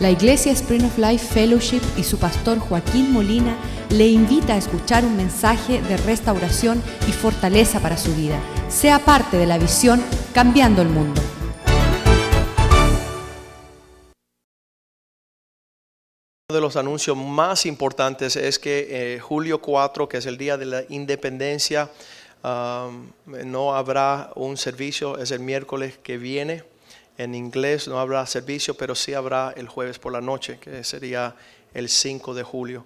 La Iglesia Spring of Life Fellowship y su pastor Joaquín Molina le invita a escuchar un mensaje de restauración y fortaleza para su vida. Sea parte de la visión Cambiando el Mundo. Uno de los anuncios más importantes es que eh, julio 4, que es el día de la independencia, no habrá un servicio, es el miércoles que viene. En inglés no habrá servicio, pero sí habrá el jueves por la noche, que sería el 5 de julio.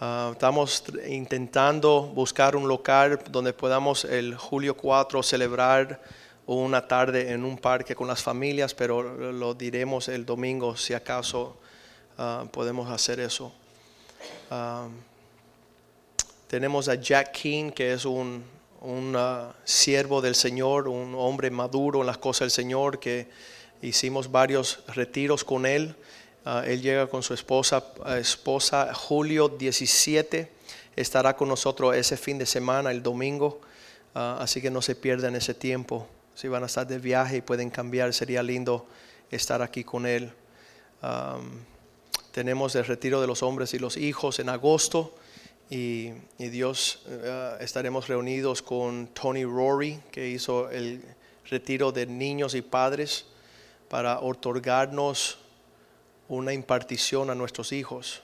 Uh, estamos intentando buscar un local donde podamos el julio 4 celebrar una tarde en un parque con las familias, pero lo diremos el domingo si acaso uh, podemos hacer eso. Um, tenemos a Jack King, que es un, un, uh, siervo del Señor, un hombre maduro en las cosas del Señor, que hicimos varios retiros con él. Uh, él llega con su esposa, esposa julio 17, estará con nosotros ese fin de semana, el domingo, Uh, así que no se pierdan ese tiempo. Si van a estar de viaje y pueden cambiar, sería lindo estar aquí con él. Tenemos el retiro de los hombres y los hijos en agosto y, Dios uh, estaremos reunidos con Tony Rory que hizo el retiro de niños y padres para otorgarnos una impartición a nuestros hijos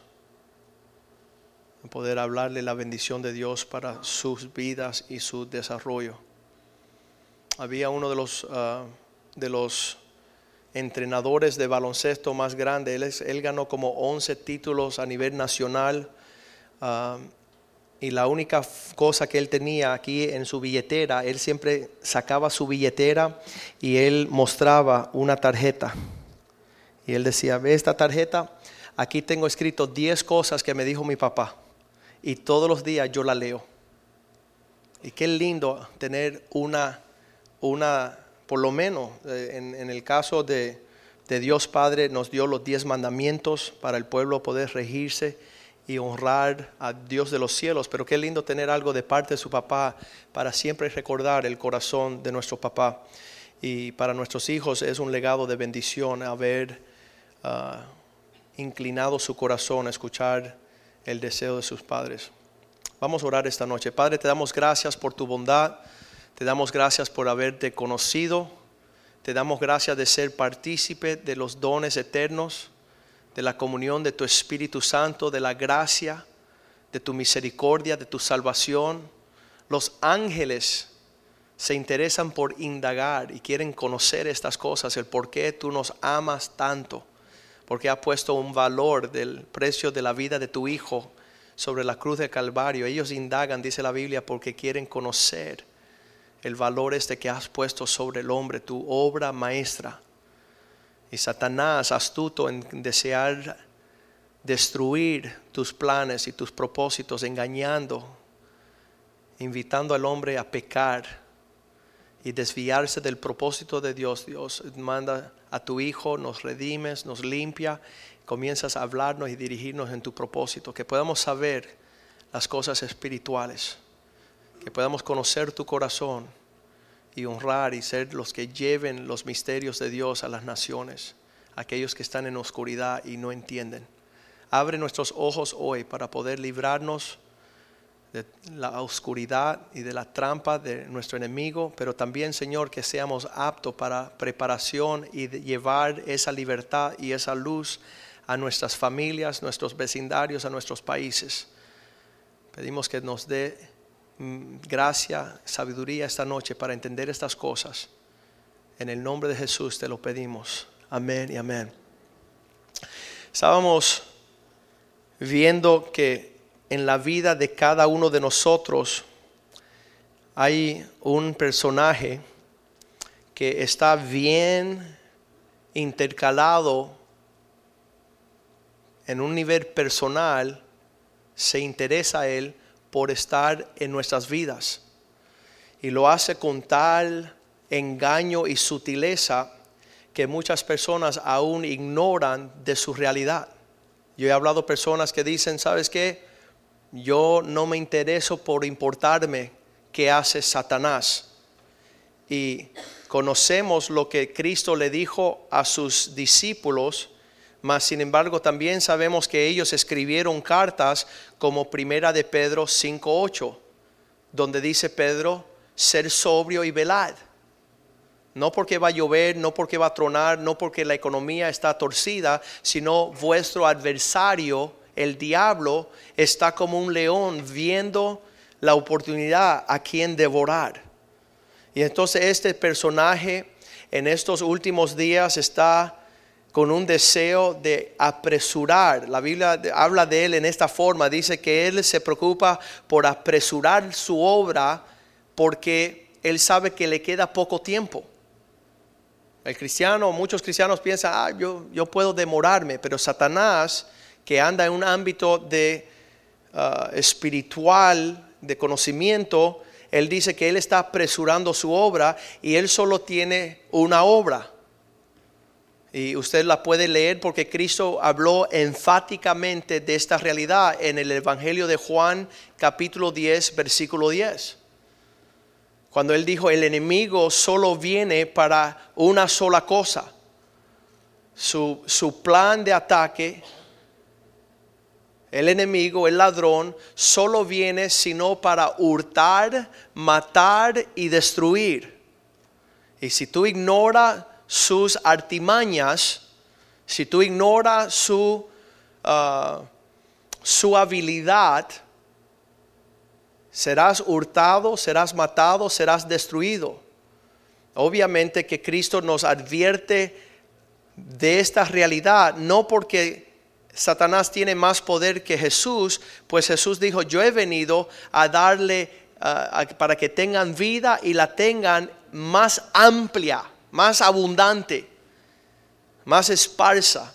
poder hablarle la bendición de Dios para sus vidas y su desarrollo había uno de los uh, de los entrenadores de baloncesto más grande. Él, es, él ganó como 11 títulos a nivel nacional. Uh, y la única cosa que él tenía aquí en su billetera, él siempre sacaba su billetera y él mostraba una tarjeta. Y él decía, ve esta tarjeta, aquí tengo escrito 10 cosas que me dijo mi papá. Y todos los días yo la leo. Y qué lindo tener una, una por lo menos eh, en, el caso de, de, Dios Padre, nos dio los diez mandamientos para el pueblo poder regirse y honrar a Dios de los cielos. Pero qué lindo tener algo de parte de su papá para siempre recordar el corazón de nuestro papá. Y para nuestros hijos es un legado de bendición haber uh, inclinado su corazón a escuchar el deseo de sus padres. Vamos a orar esta noche. Padre, te damos gracias por tu bondad. Te damos gracias por haberte conocido. Te damos gracias de ser partícipe de los dones eternos, de la comunión de tu Espíritu Santo, de la gracia, de tu misericordia, de tu salvación. Los ángeles se interesan por indagar y quieren conocer estas cosas, el por qué tú nos amas tanto, porque has puesto un valor del precio de la vida de tu Hijo sobre la cruz del Calvario. Ellos indagan, dice la Biblia, porque quieren conocer el valor este que has puesto sobre el hombre, tu obra maestra. Y Satanás, astuto en desear destruir tus planes y tus propósitos, engañando, invitando al hombre a pecar y desviarse del propósito de Dios. Dios manda a tu Hijo, nos redimes, nos limpia, comienzas a hablarnos y dirigirnos en tu propósito, que podamos saber las cosas espirituales que podamos conocer tu corazón y honrar y ser los que lleven los misterios de Dios a las naciones, aquellos que están en oscuridad y no entienden. Abre nuestros ojos hoy para poder librarnos de la oscuridad y de la trampa de nuestro enemigo, pero también, Señor, que seamos aptos para preparación y llevar esa libertad y esa luz a nuestras familias, nuestros vecindarios, a nuestros países. Pedimos que nos dé gracia, sabiduría esta noche para entender estas cosas. En el nombre de Jesús te lo pedimos. Amén y amén. Estábamos viendo que en la vida de cada uno de nosotros hay un personaje que está bien intercalado en un nivel personal, se interesa a él por estar en nuestras vidas. Y lo hace con tal engaño y sutileza que muchas personas aún ignoran de su realidad. Yo he hablado de personas que dicen, ¿sabes qué? Yo no me intereso por importarme qué hace Satanás. Y conocemos lo que Cristo le dijo a sus discípulos mas sin embargo también sabemos que ellos escribieron cartas como Primera de Pedro 5.8, donde dice Pedro, ser sobrio y velad. No porque va a llover, no porque va a tronar, no porque la economía está torcida, sino vuestro adversario, el diablo, está como un león viendo la oportunidad a quien devorar. Y entonces este personaje en estos últimos días está con un deseo de apresurar. La Biblia habla de él en esta forma, dice que él se preocupa por apresurar su obra porque él sabe que le queda poco tiempo. El cristiano, muchos cristianos piensan, ah, yo, yo puedo demorarme, pero Satanás, que anda en un ámbito de ah, espiritual, de conocimiento, él dice que él está apresurando su obra y él solo tiene una obra. Y usted la puede leer porque Cristo habló enfáticamente de esta realidad en el Evangelio de Juan capítulo 10, versículo 10. Cuando él dijo, el enemigo solo viene para una sola cosa. Su, su plan de ataque, el enemigo, el ladrón, solo viene sino para hurtar, matar y destruir. Y si tú ignoras sus artimañas, si tú ignoras su, ah, su habilidad, serás hurtado, serás matado, serás destruido. Obviamente que Cristo nos advierte de esta realidad, no porque Satanás tiene más poder que Jesús, pues Jesús dijo, yo he venido a darle para que tengan vida y la tengan más amplia, más abundante, más esparsa.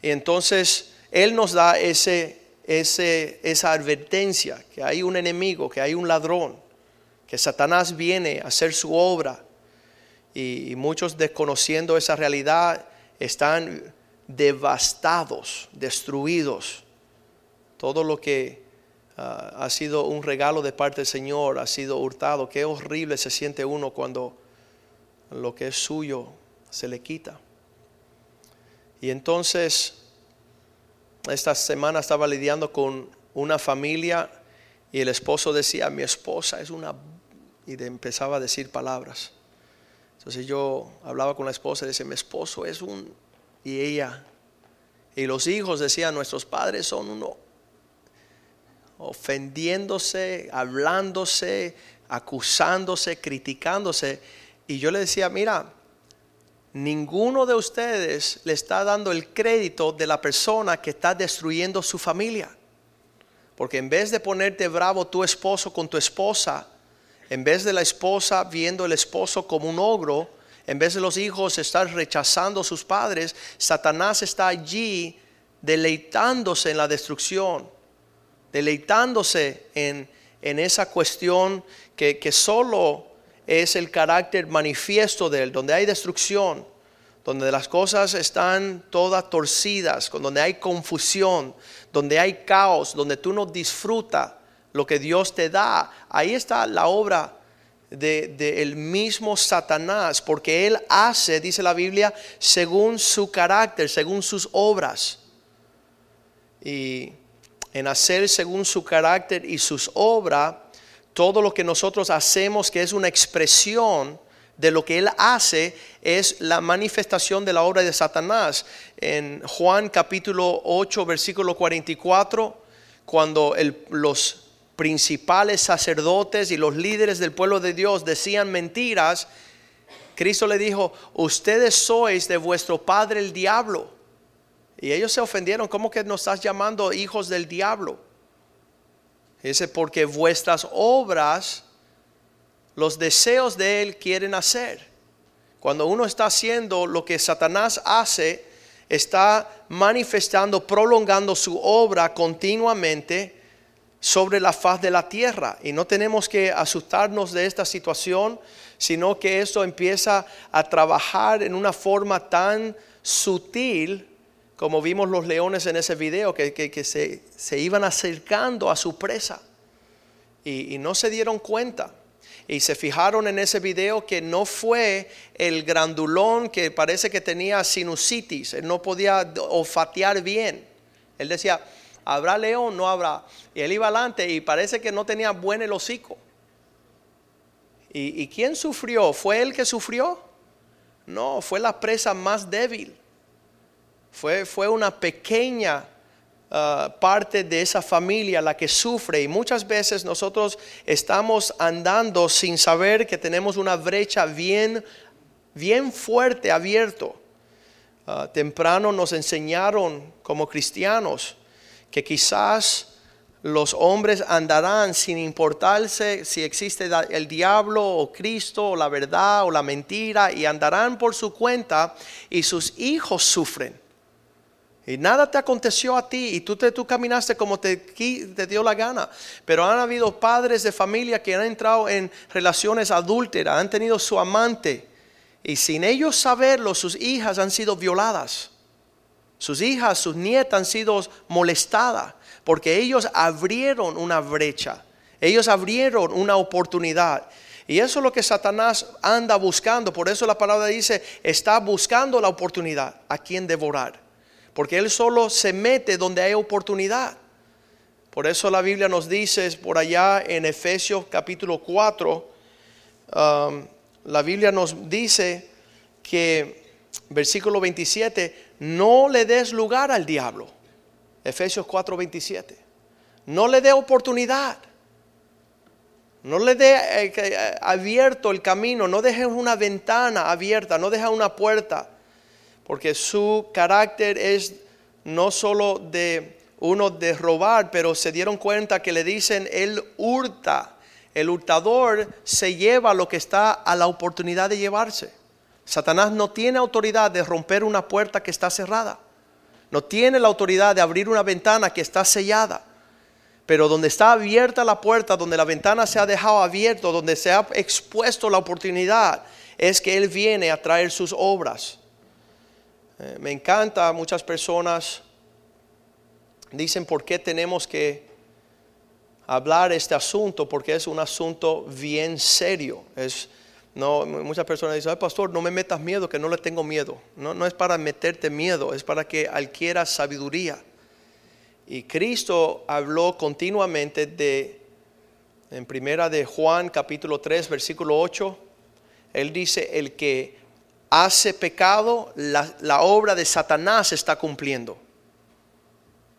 Y entonces Él nos da ese ese, esa advertencia, que hay un enemigo, que hay un ladrón, que Satanás viene a hacer su obra. Y, muchos desconociendo esa realidad están devastados, destruidos. Todo lo que ah, ha sido un regalo de parte del Señor ha sido hurtado. Qué horrible se siente uno cuando lo que es suyo se le quita. Y entonces esta semana estaba lidiando con una familia y el esposo decía, mi esposa es una... y empezaba a decir palabras. Entonces yo hablaba con la esposa y decía, mi esposo es un... y ella. Y los hijos decían, nuestros padres son uno ofendiéndose, hablándose, acusándose, criticándose. Y yo le decía, mira, ninguno de ustedes le está dando el crédito de la persona que está destruyendo su familia. Porque en vez de ponerte bravo tu esposo con tu esposa, en vez de la esposa viendo el esposo como un ogro, en vez de los hijos estar rechazando a sus padres, Satanás está allí deleitándose en la destrucción, deleitándose en, esa cuestión que, que solo es el carácter manifiesto de Él, donde hay destrucción, donde las cosas están todas torcidas, donde hay confusión, donde hay caos, donde tú no disfrutas lo que Dios te da. Ahí está la obra del de, mismo Satanás, porque Él hace, dice la Biblia, según su carácter, según sus obras. Y en hacer según su carácter y sus obras, todo lo que nosotros hacemos que es una expresión de lo que Él hace es la manifestación de la obra de Satanás. En Juan capítulo 8, versículo 44, cuando los principales sacerdotes y los líderes del pueblo de Dios decían mentiras, Cristo le dijo, ustedes sois de vuestro padre el diablo. Y ellos se ofendieron, ¿cómo que nos estás llamando hijos del diablo? Dice, porque vuestras obras, los deseos de Él quieren hacer. Cuando uno está haciendo lo que Satanás hace, está manifestando, prolongando su obra continuamente sobre la faz de la tierra. Y no tenemos que asustarnos de esta situación, sino que esto empieza a trabajar en una forma tan sutil como vimos los leones en ese video, que, se, iban acercando a su presa y, no se dieron cuenta. y se fijaron en ese video que no fue el grandulón que parece que tenía sinusitis, él no podía olfatear bien. Él decía, ¿habrá león? No habrá. Y él iba adelante y parece que no tenía buen el hocico. ¿Y, ¿Y quién sufrió? ¿Fue él que sufrió? No, fue la presa más débil. Fue, fue una pequeña uh, parte de esa familia la que sufre y muchas veces nosotros estamos andando sin saber que tenemos una brecha bien, bien fuerte abierto. Uh, temprano nos enseñaron como cristianos que quizás los hombres andarán sin importarse si existe el diablo o Cristo o la verdad o la mentira y andarán por su cuenta y sus hijos sufren. Y nada te aconteció a ti y tú, te, tú caminaste como te, dio la gana. Pero han habido padres de familia que han entrado en relaciones adúlteras, han tenido su amante y sin ellos saberlo sus hijas han sido violadas. Sus hijas, sus nietas han sido molestadas porque ellos abrieron una brecha, ellos abrieron una oportunidad. Y eso es lo que Satanás anda buscando. Por eso la palabra dice, está buscando la oportunidad a quien devorar. Porque él solo se mete donde hay oportunidad. Por eso la Biblia nos dice por allá en Efesios capítulo 4, um, la Biblia nos dice que, versículo 27, no le des lugar al diablo. Efesios 4:27. No le dé oportunidad. No le dé eh, eh, abierto el camino, no deje una ventana abierta, no deje una puerta, porque su carácter es no solo de uno de robar, pero se dieron cuenta que le dicen él hurta. El hurtador se lleva lo que está a la oportunidad de llevarse. Satanás no tiene autoridad de romper una puerta que está cerrada. No tiene la autoridad de abrir una ventana que está sellada. Pero donde está abierta la puerta, donde la ventana se ha dejado abierta, donde se ha expuesto la oportunidad, es que Él viene a traer sus obras. Eh, me encanta, muchas personas dicen por qué tenemos que hablar este asunto, porque es un asunto bien serio. Es, no, muchas personas dicen, pastor, no me metas miedo, que no le tengo miedo. No, no es para meterte miedo, es para que adquieras sabiduría. Y Cristo habló continuamente de, en primera de Juan capítulo 3, versículo 8, Él dice, el que hace pecado, la, obra de Satanás está cumpliendo.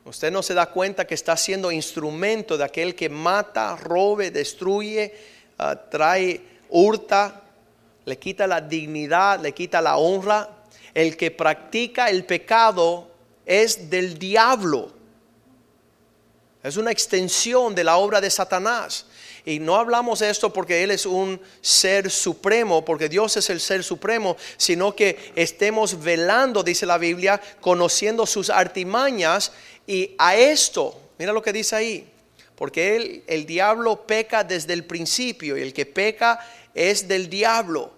Usted no se da cuenta que está siendo instrumento de aquel que mata, robe, destruye, ah, trae, hurta, le quita la dignidad, le quita la honra. El que practica el pecado es del diablo. Es una extensión de la obra de Satanás. Y no hablamos de esto porque Él es un ser supremo, porque Dios es el ser supremo, sino que estemos velando, dice la Biblia, conociendo sus artimañas. Y a esto, mira lo que dice ahí, porque el diablo peca desde el principio y el que peca es del diablo.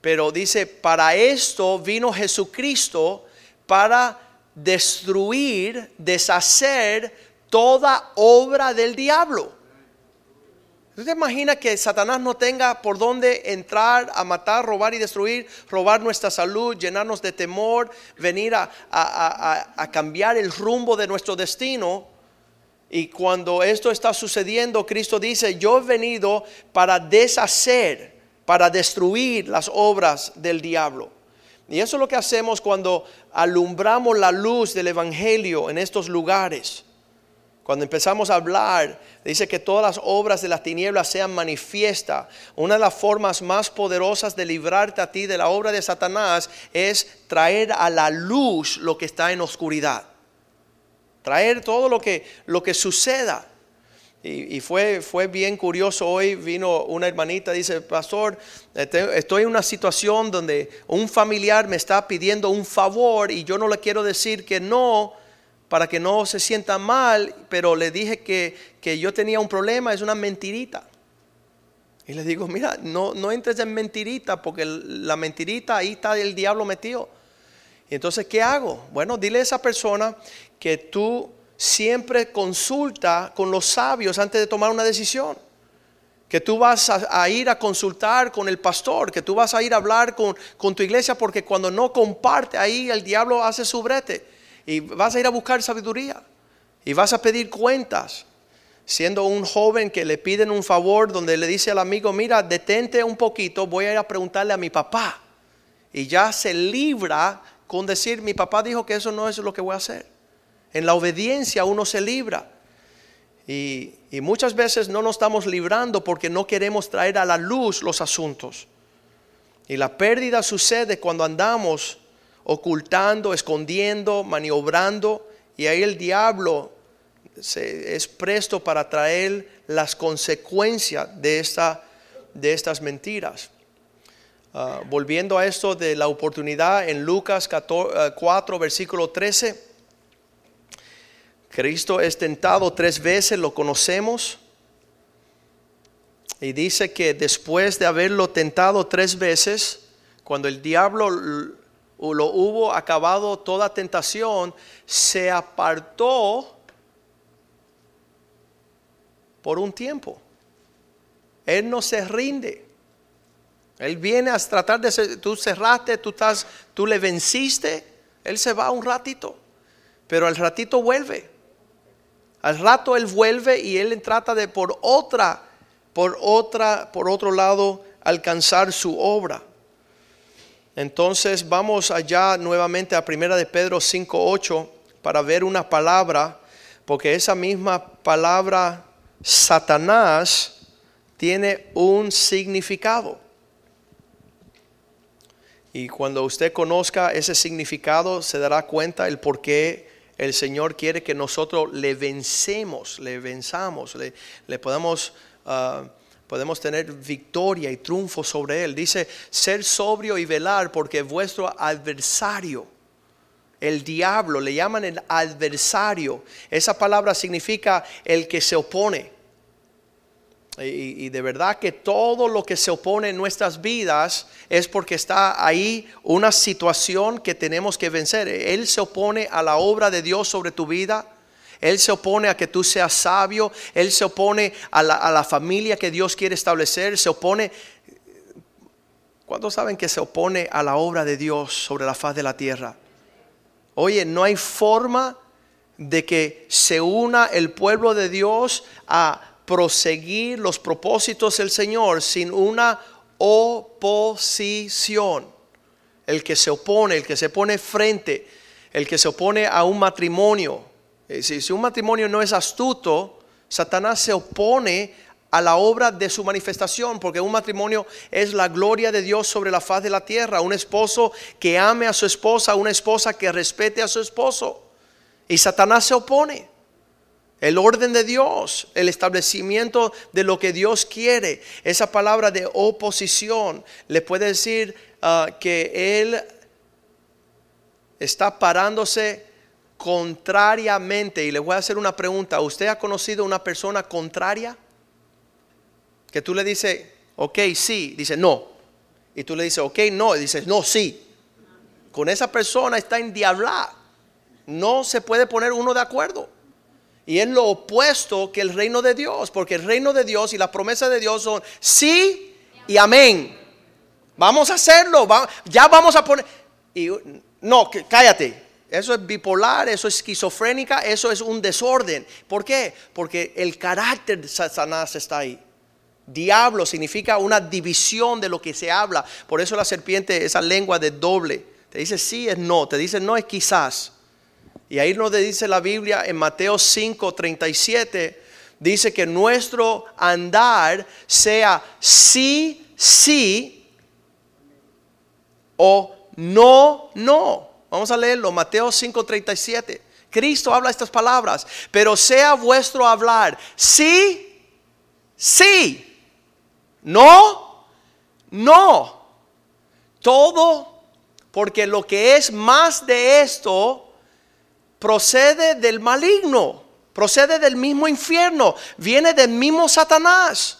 Pero dice, para esto vino Jesucristo para destruir, deshacer toda obra del diablo. ¿Usted te imagina que Satanás no tenga por dónde entrar a matar, robar y destruir, robar nuestra salud, llenarnos de temor, venir a, cambiar el rumbo de nuestro destino? Y cuando esto está sucediendo, Cristo dice, yo he venido para deshacer para destruir las obras del diablo. Y eso es lo que hacemos cuando alumbramos la luz del Evangelio en estos lugares. Cuando empezamos a hablar, dice que todas las obras de las tinieblas sean manifiestas. Una de las formas más poderosas de librarte a ti de la obra de Satanás es traer a la luz lo que está en oscuridad. Traer todo lo que, lo que suceda. Y, fue, fue bien curioso hoy, vino una hermanita, dice, pastor, este, estoy en una situación donde un familiar me está pidiendo un favor y yo no le quiero decir que no para que no se sienta mal, pero le dije que, que yo tenía un problema, es una mentirita. Y le digo, mira, no, no entres en mentirita porque la mentirita ahí está el diablo metido. Entonces, ¿qué hago? Bueno, dile a esa persona que tú siempre consulta con los sabios antes de tomar una decisión. que tú vas a, ir a consultar con el pastor, que tú vas a ir a hablar con, con tu iglesia, porque cuando no comparte ahí el diablo hace su brete y vas a ir a buscar sabiduría y vas a pedir cuentas. Siendo un joven que le piden un favor donde le dice al amigo, mira, detente un poquito, voy a ir a preguntarle a mi papá. Y ya se libra con decir, mi papá dijo que eso no es lo que voy a hacer. En la obediencia uno se libra. Y, muchas veces no nos estamos librando porque no queremos traer a la luz los asuntos. Y la pérdida sucede cuando andamos ocultando, escondiendo, maniobrando. Y ahí el diablo se, es presto para traer las consecuencias de, esta, de estas mentiras. Ah, volviendo a esto de la oportunidad en Lucas 4, versículo 13. Cristo es tentado tres veces, lo conocemos. Y dice que después de haberlo tentado tres veces, cuando el diablo lo hubo acabado toda tentación, se apartó por un tiempo. Él no se rinde. Él viene a tratar de tú cerraste, tú estás, tú le venciste, él se va un ratito, pero al ratito vuelve. Al rato él vuelve y él trata de por otra, por otra, por otro lado alcanzar su obra. Entonces vamos allá nuevamente a Primera de Pedro 5:8 para ver una palabra, porque esa misma palabra Satanás tiene un significado. Y cuando usted conozca ese significado, se dará cuenta el por qué el Señor quiere que nosotros le vencemos, le venzamos, le, podemos, ah, podemos tener victoria y triunfo sobre Él. Dice, ser sobrio y velar porque vuestro adversario, el diablo, le llaman el adversario. Esa palabra significa el que se opone. Y, de verdad que todo lo que se opone en nuestras vidas es porque está ahí una situación que tenemos que vencer. Él se opone a la obra de Dios sobre tu vida. Él se opone a que tú seas sabio. Él se opone a la, a la familia que Dios quiere establecer. Se opone... ¿Cuántos saben que se opone a la obra de Dios sobre la faz de la tierra? Oye, no hay forma de que se una el pueblo de Dios a proseguir los propósitos del Señor sin una oposición. El que se opone, el que se pone frente, el que se opone a un matrimonio. Eh, si, un matrimonio no es astuto, Satanás se opone a la obra de su manifestación, porque un matrimonio es la gloria de Dios sobre la faz de la tierra, un esposo que ame a su esposa, una esposa que respete a su esposo. Y Satanás se opone el orden de Dios, el establecimiento de lo que Dios quiere. Esa palabra de oposición le puede decir ah, que Él está parándose contrariamente. Y le voy a hacer una pregunta. ¿Usted ha conocido una persona contraria? Que tú le dices, ok, sí, dice no. Y tú le dices, ok, no, y dices, no, sí. Con esa persona está en diabla. No se puede poner uno de acuerdo. Y es lo opuesto que el reino de Dios, porque el reino de Dios y la promesa de Dios son sí y amén. Vamos a hacerlo, ya vamos a poner... Y, no, cállate. Eso es bipolar, eso es esquizofrénica, eso es un desorden. ¿Por qué? Porque el carácter de Satanás está ahí. Diablo significa una división de lo que se habla. Por eso la serpiente, esa lengua de doble, te dice sí es no, te dice no es quizás. Y ahí nos dice la Biblia en Mateo 5, 37, dice que nuestro andar sea sí, sí o no, no. Vamos a leerlo, Mateo 5, 37. Cristo habla estas palabras, pero sea vuestro hablar sí, sí, no, no. Todo, porque lo que es más de esto, procede del maligno, procede del mismo infierno, viene del mismo Satanás.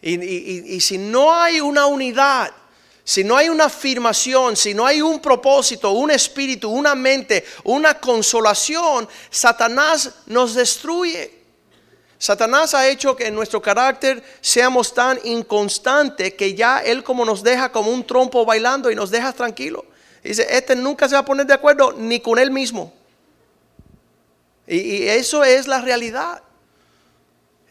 Y, si no hay una unidad, si no hay una afirmación, si no hay un propósito, un espíritu, una mente, una consolación, Satanás nos destruye. Satanás ha hecho que en nuestro carácter seamos tan inconstantes que ya Él como nos deja como un trompo bailando y nos deja tranquilo. Dice, este nunca se va a poner de acuerdo ni con Él mismo. Y eso es la realidad.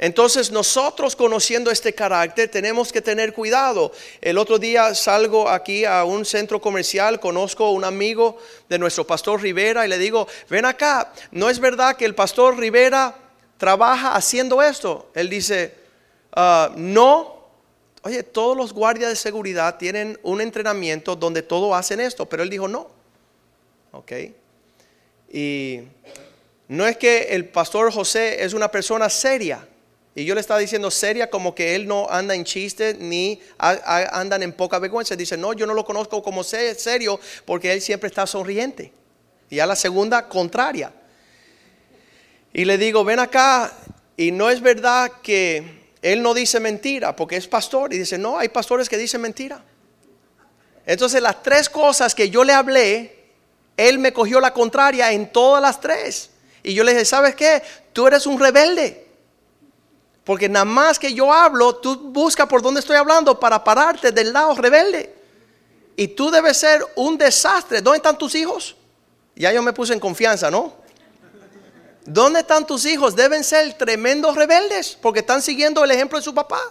Entonces nosotros conociendo este carácter tenemos que tener cuidado. El otro día salgo aquí a un centro comercial, conozco a un amigo de nuestro pastor Rivera y le digo, ven acá, ¿no es verdad que el pastor Rivera trabaja haciendo esto? Él dice, "Ah, no. Oye, todos los guardias de seguridad tienen un entrenamiento donde todos hacen esto, pero él dijo no. ¿Ok? Y no es que el pastor José es una persona seria. Y yo le estaba diciendo seria como que él no anda en chistes ni a- andan en poca vergüenza. Dice, no, yo no lo conozco como se- serio porque él siempre está sonriente. Y a la segunda, contraria. Y le digo, ven acá, y no es verdad que él no dice mentira, porque es pastor. Y dice, no, hay pastores que dicen mentira. Entonces las tres cosas que yo le hablé, él me cogió la contraria en todas las tres. Y yo le dije, ¿sabes qué? Tú eres un rebelde. Porque nada más que yo hablo, tú buscas por dónde estoy hablando para pararte del lado rebelde. Y tú debes ser un desastre. ¿Dónde están tus hijos? Ya yo me puse en confianza, ¿no? ¿Dónde están tus hijos? Deben ser tremendos rebeldes porque están siguiendo el ejemplo de su papá.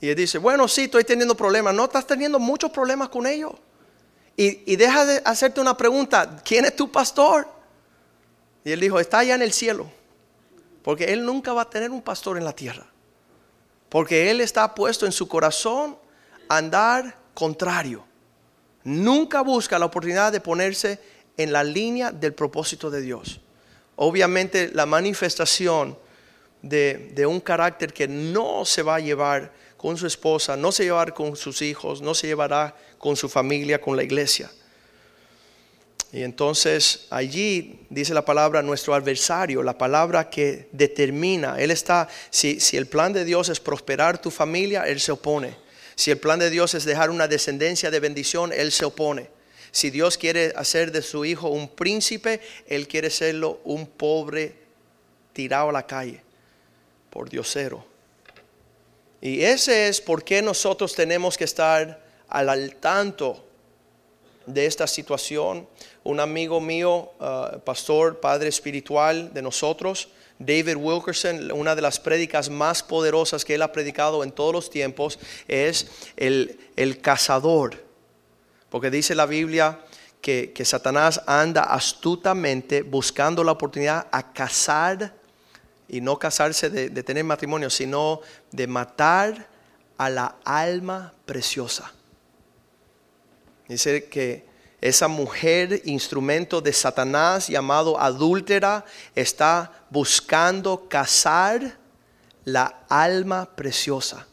Y él dice, bueno, sí, estoy teniendo problemas. No, estás teniendo muchos problemas con ellos. Y, y deja de hacerte una pregunta, ¿quién es tu pastor? Y él dijo, está allá en el cielo. Porque él nunca va a tener un pastor en la tierra. Porque él está puesto en su corazón andar contrario. Nunca busca la oportunidad de ponerse en la línea del propósito de Dios. Obviamente la manifestación de, de un carácter que no se va a llevar con su esposa, no se llevará con sus hijos, no se llevará con su familia, con la iglesia. Y entonces allí dice la palabra nuestro adversario, la palabra que determina. Él está, si, si el plan de Dios es prosperar tu familia, Él se opone. Si el plan de Dios es dejar una descendencia de bendición, Él se opone. Si Dios quiere hacer de su hijo un príncipe, Él quiere serlo un pobre tirado a la calle por diosero. Y ese es por qué nosotros tenemos que estar al, tanto de esta situación. Un amigo mío, uh, pastor, padre espiritual de nosotros, David Wilkerson, una de las prédicas más poderosas que él ha predicado en todos los tiempos es el, el cazador. Porque dice la Biblia que, que Satanás anda astutamente buscando la oportunidad a cazar, y no casarse de, de tener matrimonio, sino de matar a la alma preciosa. Dice que esa mujer, instrumento de Satanás llamado adúltera, está buscando cazar la alma preciosa.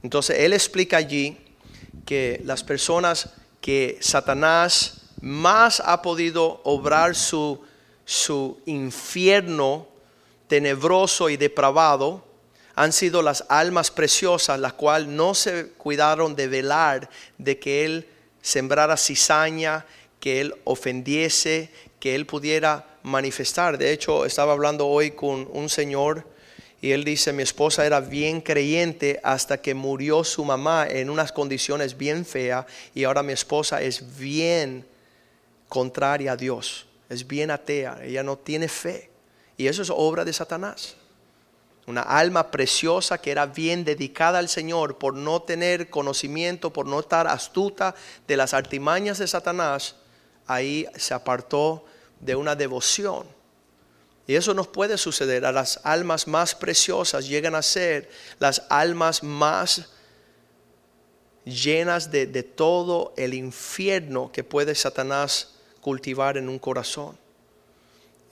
Entonces él explica allí que las personas que Satanás más ha podido obrar su, su infierno tenebroso y depravado han sido las almas preciosas, las cuales no se cuidaron de velar de que él sembrara cizaña, que él ofendiese, que él pudiera manifestar. De hecho, estaba hablando hoy con un señor y él dice, mi esposa era bien creyente hasta que murió su mamá en unas condiciones bien feas y ahora mi esposa es bien contraria a Dios, es bien atea, ella no tiene fe. Y eso es obra de Satanás. Una alma preciosa que era bien dedicada al Señor por no tener conocimiento, por no estar astuta de las artimañas de Satanás, ahí se apartó de una devoción. Y eso nos puede suceder. A las almas más preciosas llegan a ser las almas más llenas de, de todo el infierno que puede Satanás cultivar en un corazón.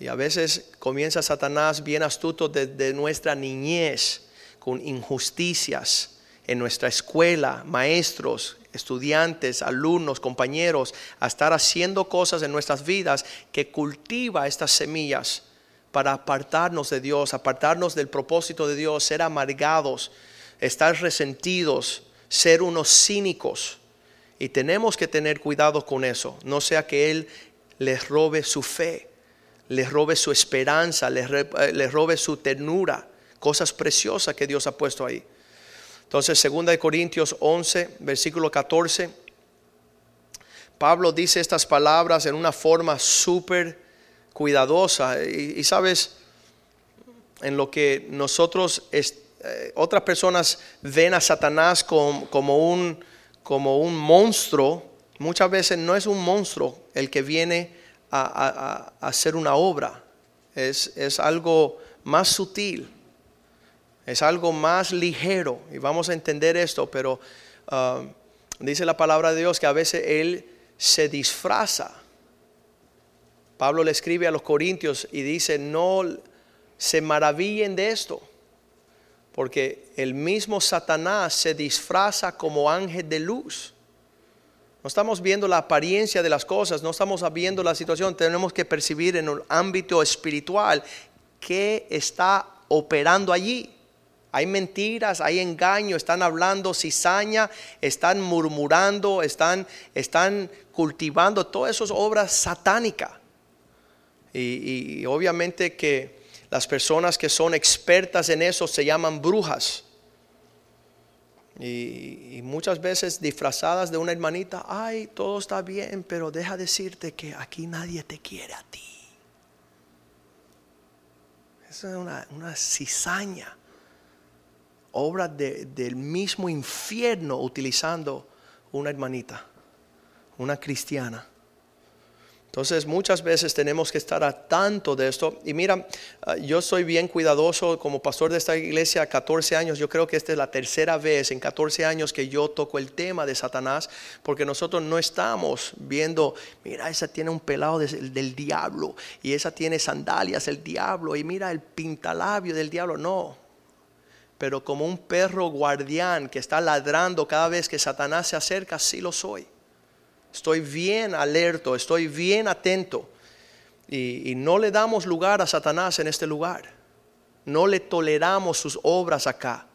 Y a veces comienza Satanás bien astuto desde nuestra niñez, con injusticias en nuestra escuela, maestros, estudiantes, alumnos, compañeros, a estar haciendo cosas en nuestras vidas que cultiva estas semillas para apartarnos de Dios, apartarnos del propósito de Dios, ser amargados, estar resentidos, ser unos cínicos. Y tenemos que tener cuidado con eso, no sea que Él les robe su fe le robe su esperanza, eh, le robe su ternura, cosas preciosas que Dios ha puesto ahí. Entonces, 2 Corintios 11, versículo 14, Pablo dice estas palabras en una forma súper cuidadosa. Y, sabes, en lo que nosotros, eh, otras personas ven a Satanás como, un, como un monstruo, muchas veces no es un monstruo el que viene a, hacer una obra. Es, es algo más sutil es algo más ligero y vamos a entender esto, pero ah, dice la palabra de Dios que a veces Él se disfraza. Pablo le escribe a los corintios y dice, no se maravillen de esto, porque el mismo Satanás se disfraza como ángel de luz. No estamos viendo la apariencia de las cosas, no estamos viendo la situación, tenemos que percibir en un ámbito espiritual qué está operando allí. Hay mentiras, hay engaño, están hablando cizaña, están murmurando, están, están cultivando todas esas obras satánicas. Y, obviamente que las personas que son expertas en eso se llaman brujas. Y, muchas veces disfrazadas de una hermanita, ay, todo está bien, pero deja decirte que aquí nadie te quiere a ti. Esa es una, una cizaña obra del mismo infierno utilizando una hermanita, una cristiana. Entonces muchas veces tenemos que estar a tanto de esto. Y mira, ah, yo soy bien cuidadoso como pastor de esta iglesia 14 años. Yo creo que esta es la tercera vez en 14 años que yo toco el tema de Satanás, porque nosotros no estamos viendo, mira, esa tiene un pelado del diablo y esa tiene sandalias del diablo y mira el pintalabio del diablo. No, pero como un perro guardián que está ladrando cada vez que Satanás se acerca, sí lo soy. Estoy bien alerto, estoy bien atento. Y, no le damos lugar a Satanás en este lugar. No le toleramos sus obras acá.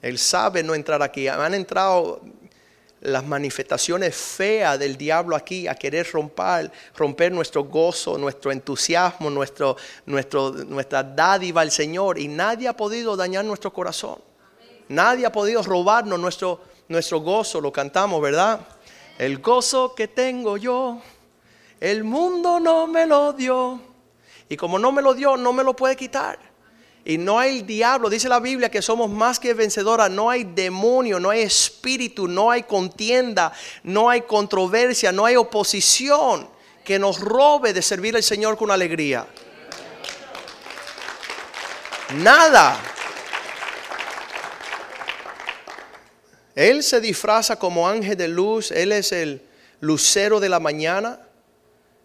Él sabe no entrar aquí. Han entrado las manifestaciones feas del diablo aquí a querer romper, romper nuestro gozo, nuestro entusiasmo, nuestro, nuestro, nuestra dádiva al Señor. Y nadie ha podido dañar nuestro corazón. Nadie ha podido robarnos nuestro, nuestro gozo. Lo cantamos, ¿verdad? El gozo que tengo yo, el mundo no me lo dio. Y como no me lo dio, no me lo puede quitar. Y no hay diablo, dice la Biblia que somos más que vencedoras, no hay demonio, no hay espíritu, no hay contienda, no hay controversia, no hay oposición que nos robe de servir al Señor con alegría. Nada. Él se disfraza como ángel de luz, Él es el lucero de la mañana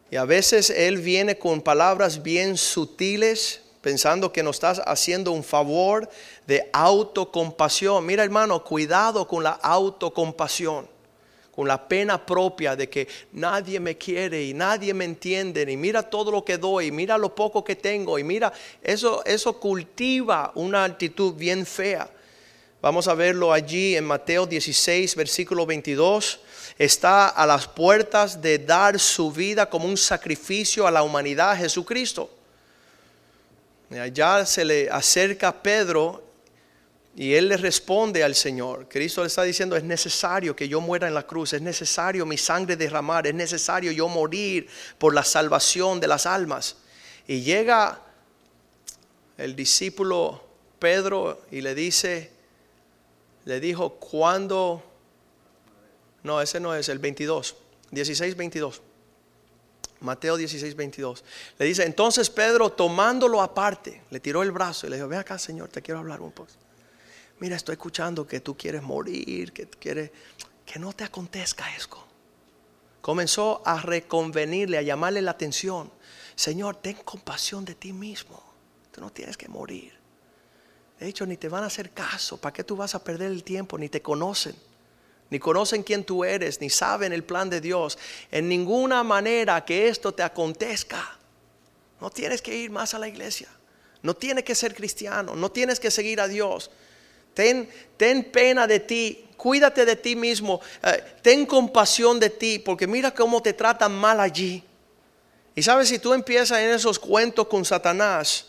y a veces Él viene con palabras bien sutiles, pensando que nos estás haciendo un favor de autocompasión. Mira hermano, cuidado con la autocompasión, con la pena propia de que nadie me quiere y nadie me entiende, y mira todo lo que doy, mira lo poco que tengo, y mira, eso, eso cultiva una actitud bien fea. Vamos a verlo allí en Mateo 16, versículo 22 está a las puertas de dar su vida como un sacrificio a la humanidad Jesucristo. Allá se le acerca Pedro y él le responde al Señor. Cristo le está diciendo, es necesario que yo muera en la cruz, es necesario mi sangre derramar, es necesario yo morir por la salvación de las almas. Y llega el discípulo Pedro y le dice, le dijo, ¿cuándo? No, ese no es el 22, 16, 22. Mateo 16, 22. Le dice, entonces Pedro tomándolo aparte, le tiró el brazo y le dijo, ve acá Señor, te quiero hablar un poco. Mira, estoy escuchando que tú quieres morir, que quieres, que no te acontezca eso. Comenzó a reconvenirle, a llamarle la atención. Señor, ten compasión de ti mismo. Tú no tienes que morir. De hecho, ni te van a hacer caso. ¿Para qué tú vas a perder el tiempo? Ni te conocen ni conocen quién tú eres, ni saben el plan de Dios, en ninguna manera que esto te acontezca. No tienes que ir más a la iglesia, no tienes que ser cristiano, no tienes que seguir a Dios. Ten, ten pena de ti, cuídate de ti mismo, eh, ten compasión de ti, porque mira cómo te tratan mal allí. Y sabes, si tú empiezas en esos cuentos con Satanás,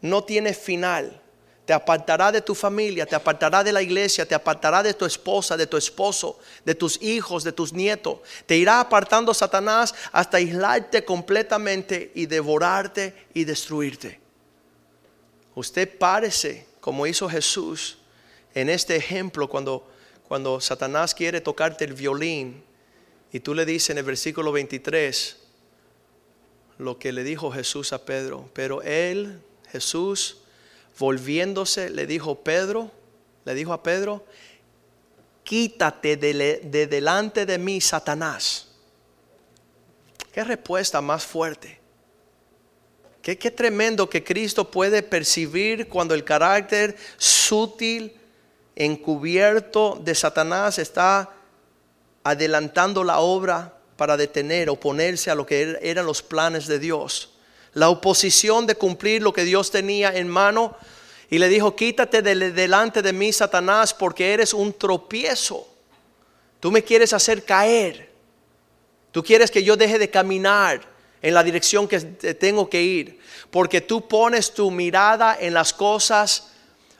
no tiene final. Te apartará de tu familia, te apartará de la iglesia, te apartará de tu esposa, de tu esposo, de tus hijos, de tus nietos. Te irá apartando Satanás hasta aislarte completamente y devorarte y destruirte. Usted parece, como hizo Jesús en este ejemplo, cuando, cuando Satanás quiere tocarte el violín y tú le dices en el versículo 23, lo que le dijo Jesús a Pedro. Pero él, Jesús, volviéndose, le dijo Pedro, le dijo a Pedro, quítate de, delante de mí, Satanás. Qué respuesta más fuerte. Qué, qué, tremendo que Cristo puede percibir cuando el carácter sutil, encubierto de Satanás está adelantando la obra para detener, oponerse a lo que er-, eran los planes de Dios. La oposición de cumplir lo que Dios tenía en mano. Y le dijo, quítate delante de mí, Satanás, porque eres un tropiezo. Tú me quieres hacer caer. Tú quieres que yo deje de caminar en la dirección que tengo que ir. Porque tú pones tu mirada en las cosas,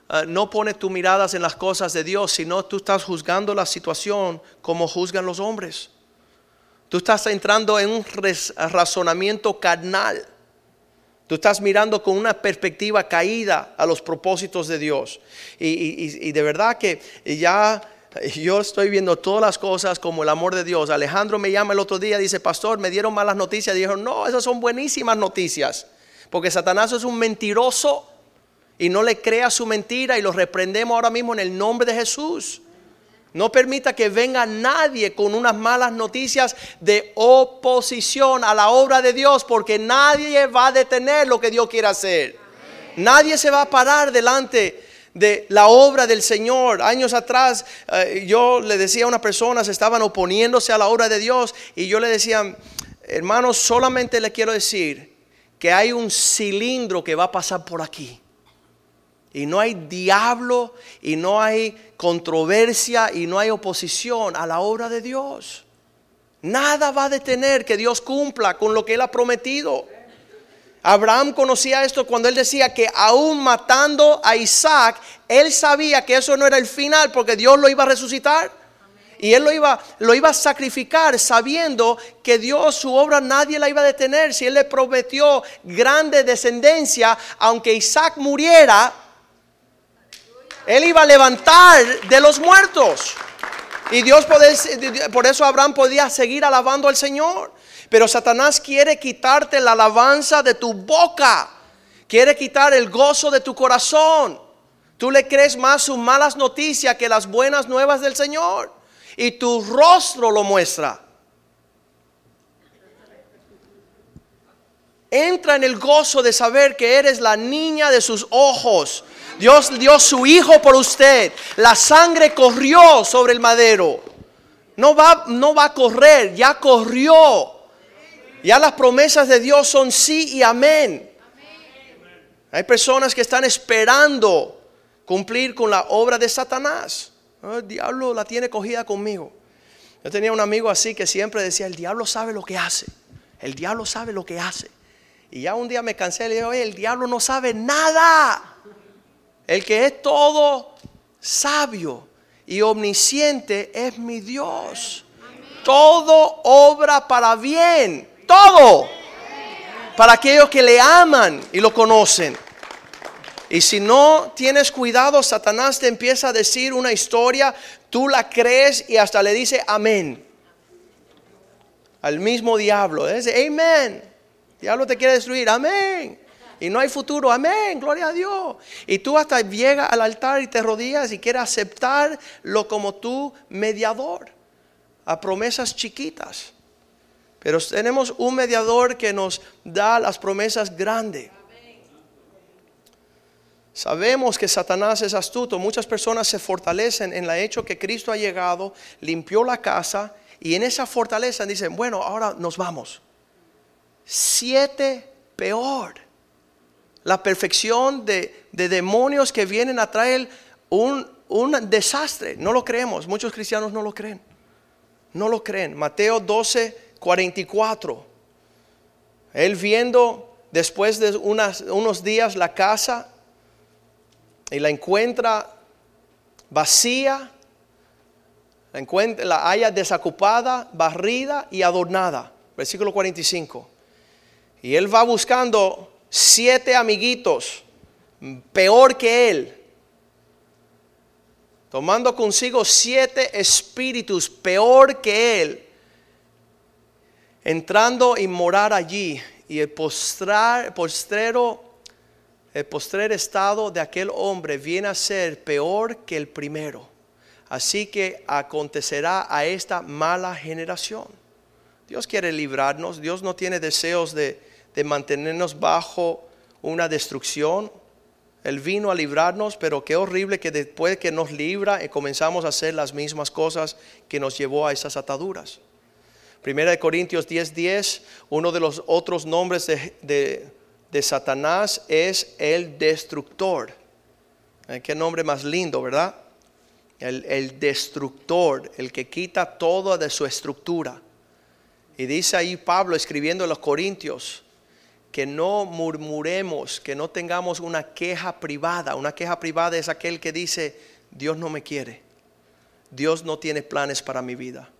eh, no pones tu miradas en las cosas de Dios, sino tú estás juzgando la situación como juzgan los hombres. Tú estás entrando en un razonamiento carnal. Tú estás mirando con una perspectiva caída a los propósitos de Dios. Y, de verdad que ya yo estoy viendo todas las cosas como el amor de Dios. Alejandro me llama el otro día, dice, pastor, me dieron malas noticias. Dijeron, no, esas son buenísimas noticias. Porque Satanás es un mentiroso y no le crea su mentira y lo reprendemos ahora mismo en el nombre de Jesús. No permita que venga nadie con unas malas noticias de oposición a la obra de Dios, porque nadie va a detener lo que Dios quiere hacer. Nadie se va a parar delante de la obra del Señor. Años atrás eh, yo le decía a unas personas, estaban oponiéndose a la obra de Dios, y yo le decía, hermanos, solamente le quiero decir que hay un cilindro que va a pasar por aquí. Y no hay diablo y no hay controversia y no hay oposición a la obra de Dios. Nada va a detener que Dios cumpla con lo que Él ha prometido. Abraham conocía esto cuando él decía que aún matando a Isaac, él sabía que eso no era el final porque Dios lo iba a resucitar. Y él lo iba, lo iba a sacrificar sabiendo que Dios su obra nadie la iba a detener. Si él le prometió grande descendencia, aunque Isaac muriera, él iba a levantar de los muertos. Y Dios, por eso Abraham podía seguir alabando al Señor. Pero Satanás quiere quitarte la alabanza de tu boca. Quiere quitar el gozo de tu corazón. Tú le crees más sus malas noticias que las buenas nuevas del Señor. Y tu rostro lo muestra. Entra en el gozo de saber que eres la niña de sus ojos Dios dio su hijo por usted. La sangre corrió sobre el madero. No va, no va a correr, ya corrió. Ya las promesas de Dios son sí y amén. Hay personas que están esperando cumplir con la obra de Satanás. Ah, el diablo la tiene cogida conmigo. Yo tenía un amigo así que siempre decía, el diablo sabe lo que hace. El diablo sabe lo que hace. Y ya un día me cansé y le dije, el diablo no sabe nada. El que es todo sabio y omnisciente es mi Dios. Todo obra para bien. Todo. Para aquellos que le aman y lo conocen. Y si no tienes cuidado, Satanás te empieza a decir una historia, tú la crees y hasta le dice amén. Al mismo diablo. Dice, amén. diablo te quiere destruir. Amén y no hay futuro. Amén, gloria a Dios. Y tú hasta llegas al altar y te rodillas y quieres aceptarlo como tu mediador a promesas chiquitas. Pero tenemos un mediador que nos da las promesas grandes. Sabemos que Satanás es astuto. Muchas personas se fortalecen en el hecho que Cristo ha llegado, limpió la casa y en esa fortaleza dicen, bueno, ahora nos vamos. Siete peor la perfección de, demonios que vienen a traer un, un, desastre. No lo creemos, muchos cristianos no lo creen. No lo creen. Mateo 12, 44. Él viendo después de unos días la casa y la encuentra vacía, la, encuentra, la haya desocupada, barrida y adornada. Versículo 45. Y él va buscando siete amiguitos peor que él, tomando consigo siete espíritus peor que él, entrando y morar allí. Y el postrar, postrero, el postrer estado de aquel hombre viene a ser peor que el primero. Así que acontecerá a esta mala generación. Dios quiere librarnos, Dios no tiene deseos de, de mantenernos bajo una destrucción. Él vino a librarnos, pero qué horrible que después que nos libra y comenzamos a hacer las mismas cosas que nos llevó a esas ataduras. Primera de Corintios 10:10, 10, uno de los otros nombres de, Satanás es el destructor. Eh, qué nombre más lindo, ¿verdad? El, el destructor, el que quita todo de su estructura. Y dice ahí Pablo escribiendo a los Corintios, que no murmuremos, que no tengamos una queja privada. Una queja privada es aquel que dice, Dios no me quiere, Dios no tiene planes para mi vida,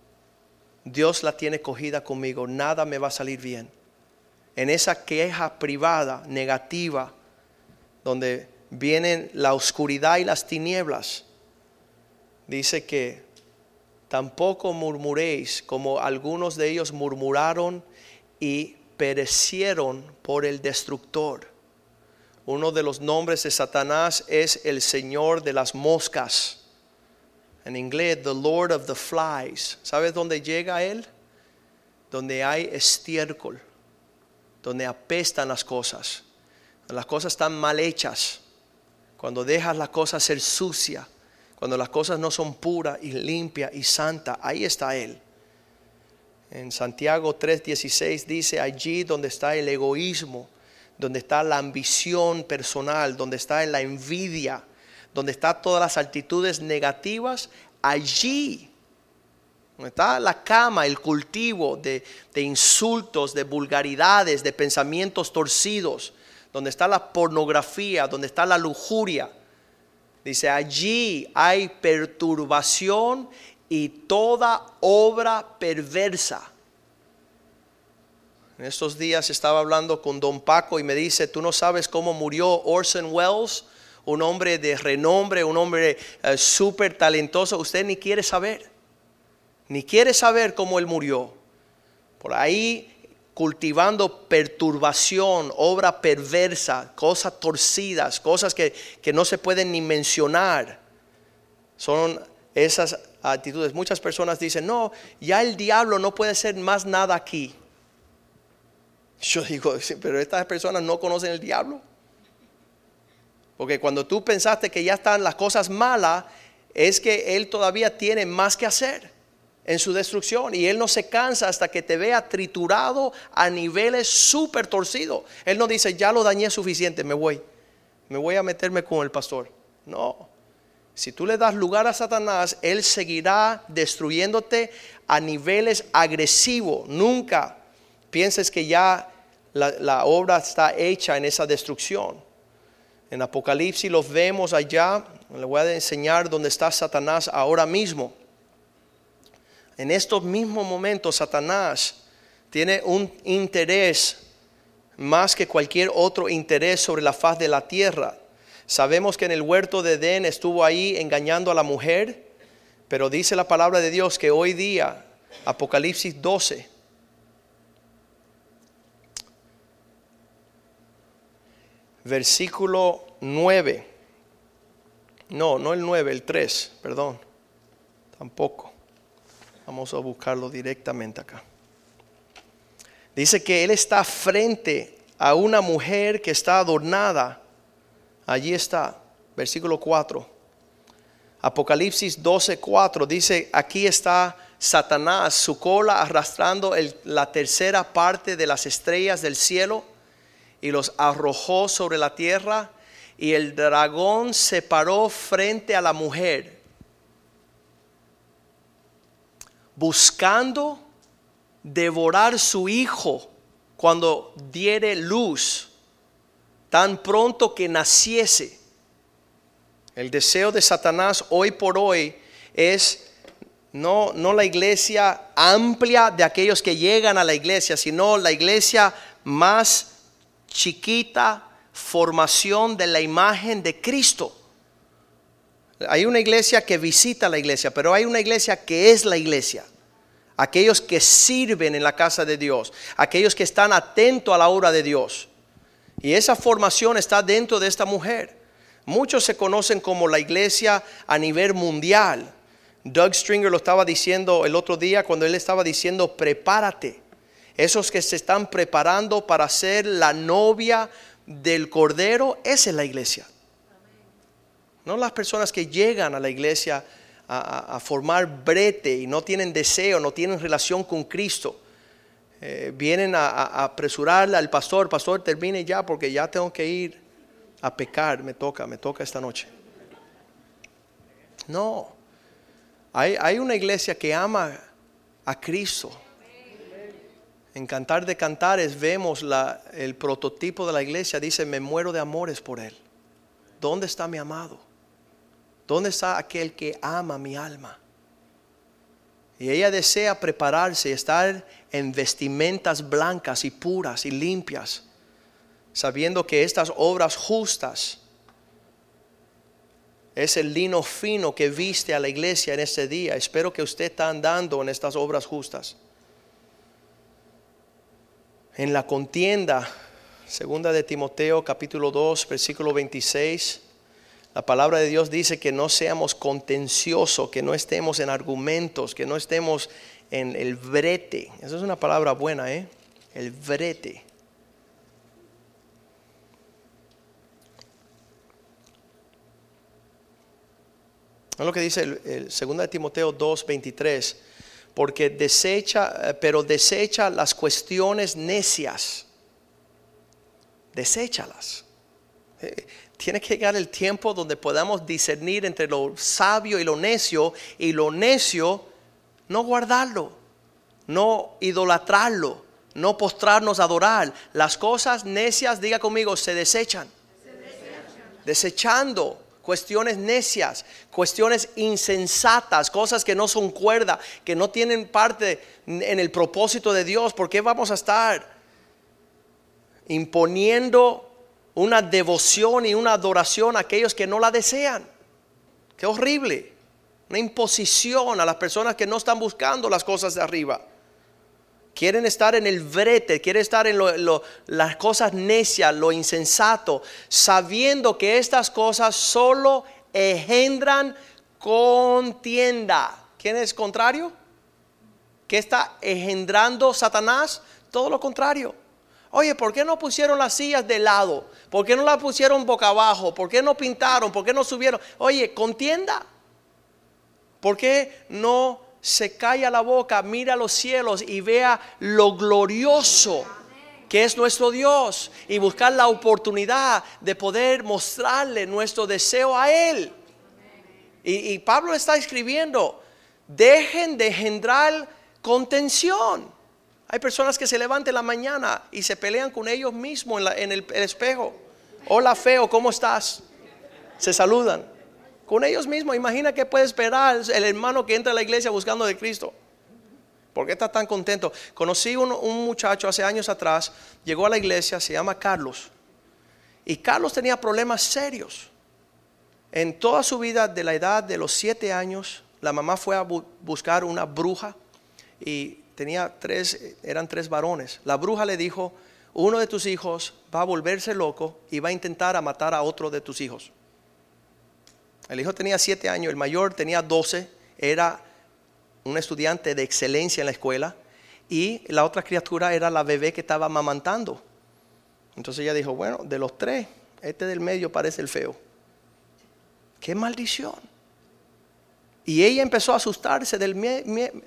Dios la tiene cogida conmigo, nada me va a salir bien. En esa queja privada, negativa, donde vienen la oscuridad y las tinieblas, dice que tampoco murmuréis como algunos de ellos murmuraron y perecieron por el destructor. Uno de los nombres de Satanás es el Señor de las moscas. En inglés, the Lord of the Flies. ¿Sabes dónde llega Él? Donde hay estiércol, donde apestan las cosas. Las cosas están mal hechas. Cuando dejas las cosas ser sucia, cuando las cosas no son puras y limpias y santas, ahí está Él. En Santiago 3:16 dice, allí donde está el egoísmo, donde está la ambición personal, donde está la envidia, donde están todas las actitudes negativas, allí, donde está la cama, el cultivo de, de insultos, de vulgaridades, de pensamientos torcidos, donde está la pornografía, donde está la lujuria. Dice, allí hay perturbación y toda obra perversa. En estos días estaba hablando con don Paco y me dice, tú no sabes cómo murió Orson Welles, un hombre de renombre, un hombre eh, súper talentoso. Usted ni quiere saber, ni quiere saber cómo él murió. Por ahí cultivando perturbación, obra perversa, cosas torcidas, cosas que, que no se pueden ni mencionar. Son esas actitudes. Muchas personas dicen, no, ya el diablo no puede ser más nada aquí. Yo digo, pero estas personas no conocen el diablo. Porque cuando tú pensaste que ya están las cosas malas, es que Él todavía tiene más que hacer en su destrucción. Y Él no se cansa hasta que te vea triturado a niveles súper torcidos. Él no dice, ya lo dañé suficiente, me voy. Me voy a meterme con el pastor. No. Si tú le das lugar a Satanás, Él seguirá destruyéndote a niveles agresivos. Nunca pienses que ya la, obra está hecha en esa destrucción. En Apocalipsis los vemos allá. Le voy a enseñar dónde está Satanás ahora mismo. En estos mismos momentos Satanás tiene un interés más que cualquier otro interés sobre la faz de la tierra. Sabemos que en el huerto de Edén estuvo ahí engañando a la mujer, pero dice la palabra de Dios que hoy día, Apocalipsis 12, versículo 9, no, no el 9, el 3, perdón, tampoco. Vamos a buscarlo directamente acá. Dice que él está frente a una mujer que está adornada Allí está, versículo 4. Apocalipsis 12, 4 dice, aquí está Satanás, su cola arrastrando la tercera parte de las estrellas del cielo y los arrojó sobre la tierra y el dragón se paró frente a la mujer, buscando devorar su hijo cuando diere luz, tan pronto que naciese. El deseo de Satanás hoy por hoy es no, no la iglesia amplia de aquellos que llegan a la iglesia, sino la iglesia más chiquita, formación de la imagen de Cristo. Hay una iglesia que visita la iglesia, pero hay una iglesia que es la iglesia. Aquellos que sirven en la casa de Dios, aquellos que están atentos a la obra de Dios. Y esa formación está dentro de esta mujer. Muchos se conocen como la iglesia a nivel mundial. Doug Stringer lo estaba diciendo el otro día cuando él estaba diciendo, prepárate. Esos que se están preparando para ser la novia del Cordero, esa es la iglesia. No las personas que llegan a la iglesia a, formar brete y no tienen deseo, no tienen relación con Cristo. Eh, vienen a, a, apresurarle al pastor, pastor, termine ya porque ya tengo que ir a pecar, me toca, me toca esta noche. No, hay, hay una iglesia que ama a Cristo. En Cantar de Cantares vemos la, el prototipo de la iglesia, dice, me muero de amores por Él. ¿Dónde está mi amado? ¿Dónde está aquel que ama mi alma? Y ella desea prepararse y estar en vestimentas blancas y puras y limpias, sabiendo que estas obras justas es el lino fino que viste a la iglesia en este día. Espero que usted está andando en estas obras justas. En la contienda, segunda de Timoteo capítulo 2, versículo 26, la palabra de Dios dice que no seamos contenciosos, que no estemos en argumentos, que no estemos en el brete. Esa es una palabra buena, ¿eh? El brete. Es lo que dice el, el 2 de Timoteo 2, 23 porque desecha, eh, pero desecha las cuestiones necias. Deséchalas. Tiene que llegar el tiempo donde podamos discernir entre lo sabio y lo necio, y lo necio, no guardarlo, no idolatrarlo, no postrarnos a adorar. Las cosas necias, diga conmigo, se desechan. Se desechan. Desechando cuestiones necias, cuestiones insensatas, cosas que no son cuerda, que no tienen parte en el propósito de Dios. ¿Por qué vamos a estar imponiendo una devoción y una adoración a aquellos que no la desean? Qué horrible. Una imposición a las personas que no están buscando las cosas de arriba. Quieren estar en el brete, quieren estar en las cosas necias, lo insensato, sabiendo que estas cosas solo engendran contienda. ¿Quién es contrario? ¿Qué está engendrando Satanás? Todo lo contrario. Oye, ¿por qué no pusieron las sillas de lado? ¿Por qué no las pusieron boca abajo? ¿Por qué no pintaron? ¿Por qué no subieron? Oye, contienda. ¿Por qué no se calla la boca, mira los cielos y vea lo glorioso que es nuestro Dios y buscar la oportunidad de poder mostrarle nuestro deseo a Él. Y, Pablo está escribiendo, dejen de engendrar contención. Hay personas que se levantan en la mañana y se pelean con ellos mismos en, el espejo. Hola feo, ¿cómo estás? Se saludan con ellos mismos. Imagina que puede esperar el hermano que entra a la iglesia buscando de Cristo. ¿Por qué está tan contento? Conocí un muchacho hace años atrás, llegó a la iglesia, se llama Carlos. Y Carlos tenía problemas serios. En toda su vida, de la edad de los siete años, la mamá fue a buscar una bruja y tenía tres, eran tres varones. La bruja le dijo, uno de tus hijos va a volverse loco y va a intentar matar a otro de tus hijos. El hijo tenía siete años, el mayor tenía doce, era un estudiante de excelencia en la escuela y la otra criatura era la bebé que estaba amamantando. Entonces ella dijo, bueno, de los tres, este del medio parece el feo. ¡Qué maldición! Y ella empezó a asustarse del,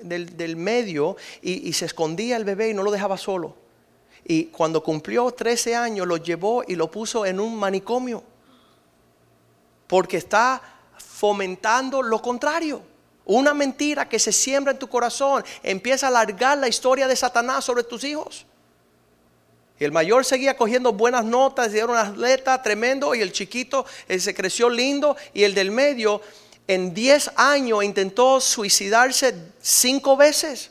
del, medio y, y, se escondía el bebé y no lo dejaba solo. Y cuando cumplió 13 años lo llevó y lo puso en un manicomio porque está fomentando lo contrario. Una mentira que se siembra en tu corazón empieza a alargar la historia de Satanás sobre tus hijos. Y el mayor seguía cogiendo buenas notas, era un atleta tremendo, y el chiquito eh, se creció lindo, y el del medio en 10 años intentó suicidarse cinco veces.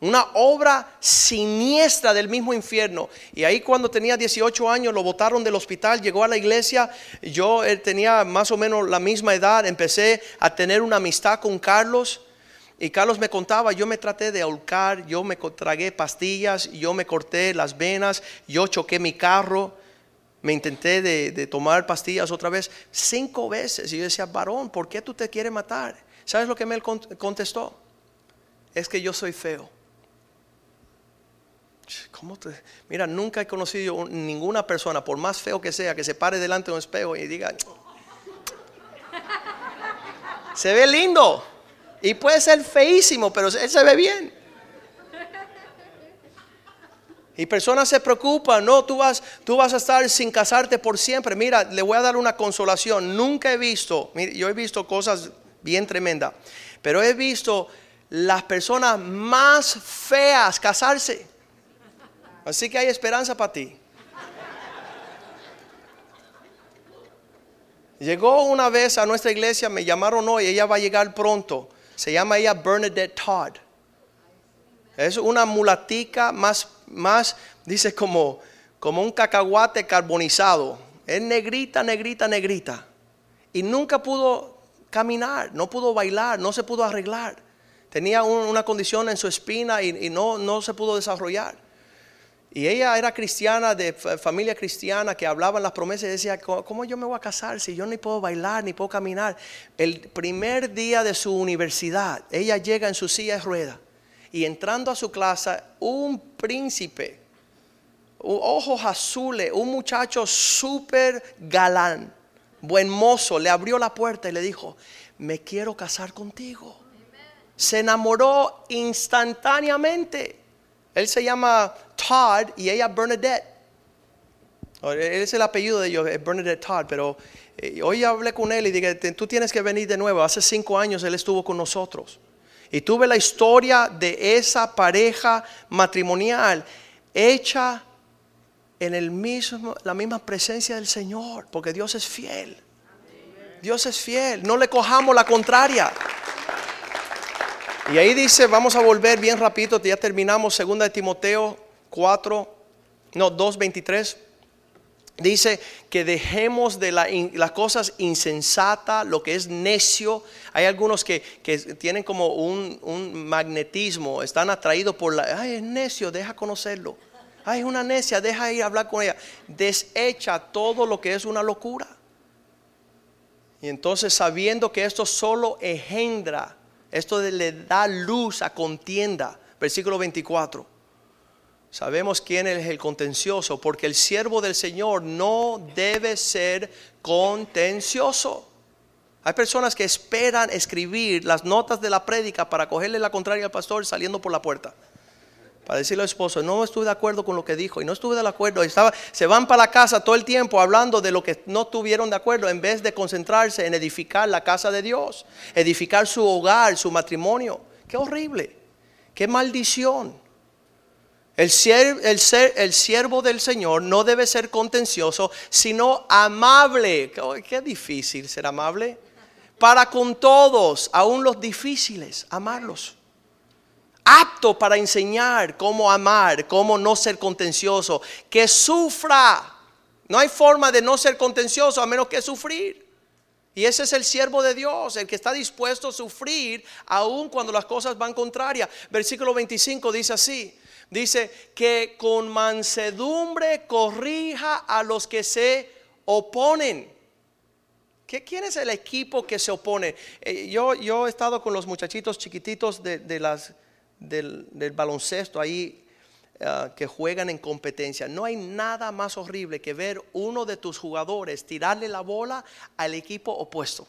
Una obra siniestra del mismo infierno. Y ahí cuando tenía 18 años lo botaron del hospital, llegó a la iglesia. Yo eh, tenía más o menos la misma edad, empecé a tener una amistad con Carlos. Y Carlos me contaba, yo me traté de ahorcar, yo me tragué pastillas, yo me corté las venas, yo choqué mi carro, me intenté de, tomar pastillas otra vez cinco veces. Y yo decía, varón, ¿por qué tú te quieres matar? ¿Sabes lo que me contestó? Es que yo soy feo. ¿Cómo te? Mira, nunca he conocido ninguna persona, por más feo que sea, que se pare delante de un espejo y diga, se ve lindo. Y puede ser feísimo, pero él se ve bien. Y personas se preocupan, no, tú vas, tú vas a estar sin casarte por siempre. Mira, le voy a dar una consolación. Nunca he visto, yo he visto cosas bien tremendas, pero he visto las personas más feas casarse. Así que hay esperanza para ti. Llegó una vez a nuestra iglesia, me llamaron hoy, ella va a llegar pronto. Se llama ella Bernadette Todd. Es una mulatica más, más dice como, como un cacahuate carbonizado. Es negrita, negrita, negrita. Y nunca pudo caminar, no pudo bailar, no se pudo arreglar. Tenía una condición en su espina y, no, no se pudo desarrollar. Y ella era cristiana, de familia cristiana, que hablaba en las promesas y decía, ¿cómo yo me voy a casar si yo ni puedo bailar, ni puedo caminar? El primer día de su universidad, ella llega en su silla de ruedas y entrando a su clase, un príncipe, ojos azules, un muchacho súper galán, buen mozo, le abrió la puerta y le dijo, me quiero casar contigo. Se enamoró instantáneamente. Él se llama Todd y ella Bernadette. Él es el apellido de ellos, Bernadette Todd, pero eh, hoy hablé con él y dije, tú tienes que venir de nuevo. Hace cinco años él estuvo con nosotros. Y tuve la historia de esa pareja matrimonial hecha en el mismo, la misma presencia del Señor, porque Dios es fiel. Dios es fiel, no le cojamos la contraria. Y ahí dice, vamos a volver bien rapidito, ya terminamos, segunda de Timoteo 4, no, 2.23. Dice que dejemos de las cosas insensatas, lo que es necio. Hay algunos que, tienen como un, un, magnetismo, están atraídos por la... Ay, es necio, deja conocerlo. Ay, es una necia, deja ir a hablar con ella. Desecha todo lo que es una locura. Y entonces sabiendo que esto solo engendra esto le da luz a contienda. Versículo 24. Sabemos quién es el contencioso, porque el siervo del Señor no debe ser contencioso. Hay personas que esperan escribir las notas de la prédica para cogerle la contraria al pastor saliendo por la puerta para decirle al esposo, no estuve de acuerdo con lo que dijo y no estuve de acuerdo. Se van para la casa todo el tiempo hablando de lo que no tuvieron de acuerdo en vez de concentrarse en edificar la casa de Dios, edificar su hogar, su matrimonio. Qué horrible, qué maldición. El, el, ser, el siervo del Señor no debe ser contencioso, sino amable. Qué difícil ser amable. Para con todos, aún los difíciles, amarlos apto para enseñar cómo amar, cómo no ser contencioso, que sufra. No hay forma de no ser contencioso a menos que sufrir. Y ese es el siervo de Dios, el que está dispuesto a sufrir aun cuando las cosas van contrarias. Versículo 25 dice así, dice que con mansedumbre corrija a los que se oponen. ¿Quién es el equipo que se opone? Eh, yo, yo he estado con los muchachitos chiquititos de las del, baloncesto ahí ah, que juegan en competencia. No hay nada más horrible que ver uno de tus jugadores tirarle la bola al equipo opuesto.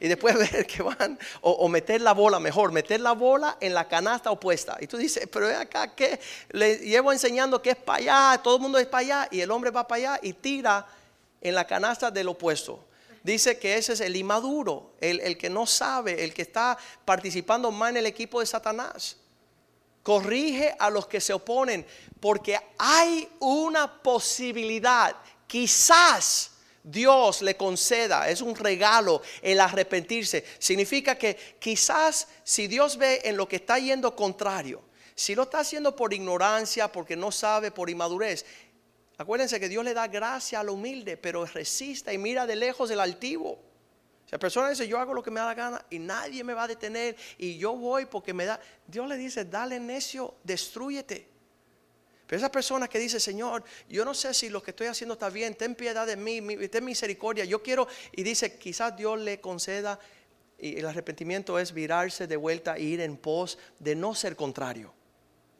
Y después ver que van, o, meter la bola, mejor, meter la bola en la canasta opuesta. Y tú dices, pero acá que le llevo enseñando que es para allá, todo el mundo es para allá, y el hombre va para allá y tira en la canasta del opuesto dice que ese es el inmaduro, el, que no sabe, el que está participando más en el equipo de Satanás. corrige a los que se oponen, porque hay una posibilidad, quizás Dios le conceda, es un regalo el arrepentirse. Significa que quizás si Dios ve en lo que está yendo contrario, si lo está haciendo por ignorancia, porque no sabe, por inmadurez, acuérdense que Dios le da gracia al humilde, pero resista y mira de lejos el altivo. Si la persona dice, yo hago lo que me da la gana y nadie me va a detener y yo voy porque me da, Dios le dice, dale necio, destruyete. Pero esa persona que dice, Señor, yo no sé si lo que estoy haciendo está bien, ten piedad de mí, ten misericordia, yo quiero, y dice, quizás Dios le conceda, y el arrepentimiento es virarse de vuelta e ir en pos de no ser contrario,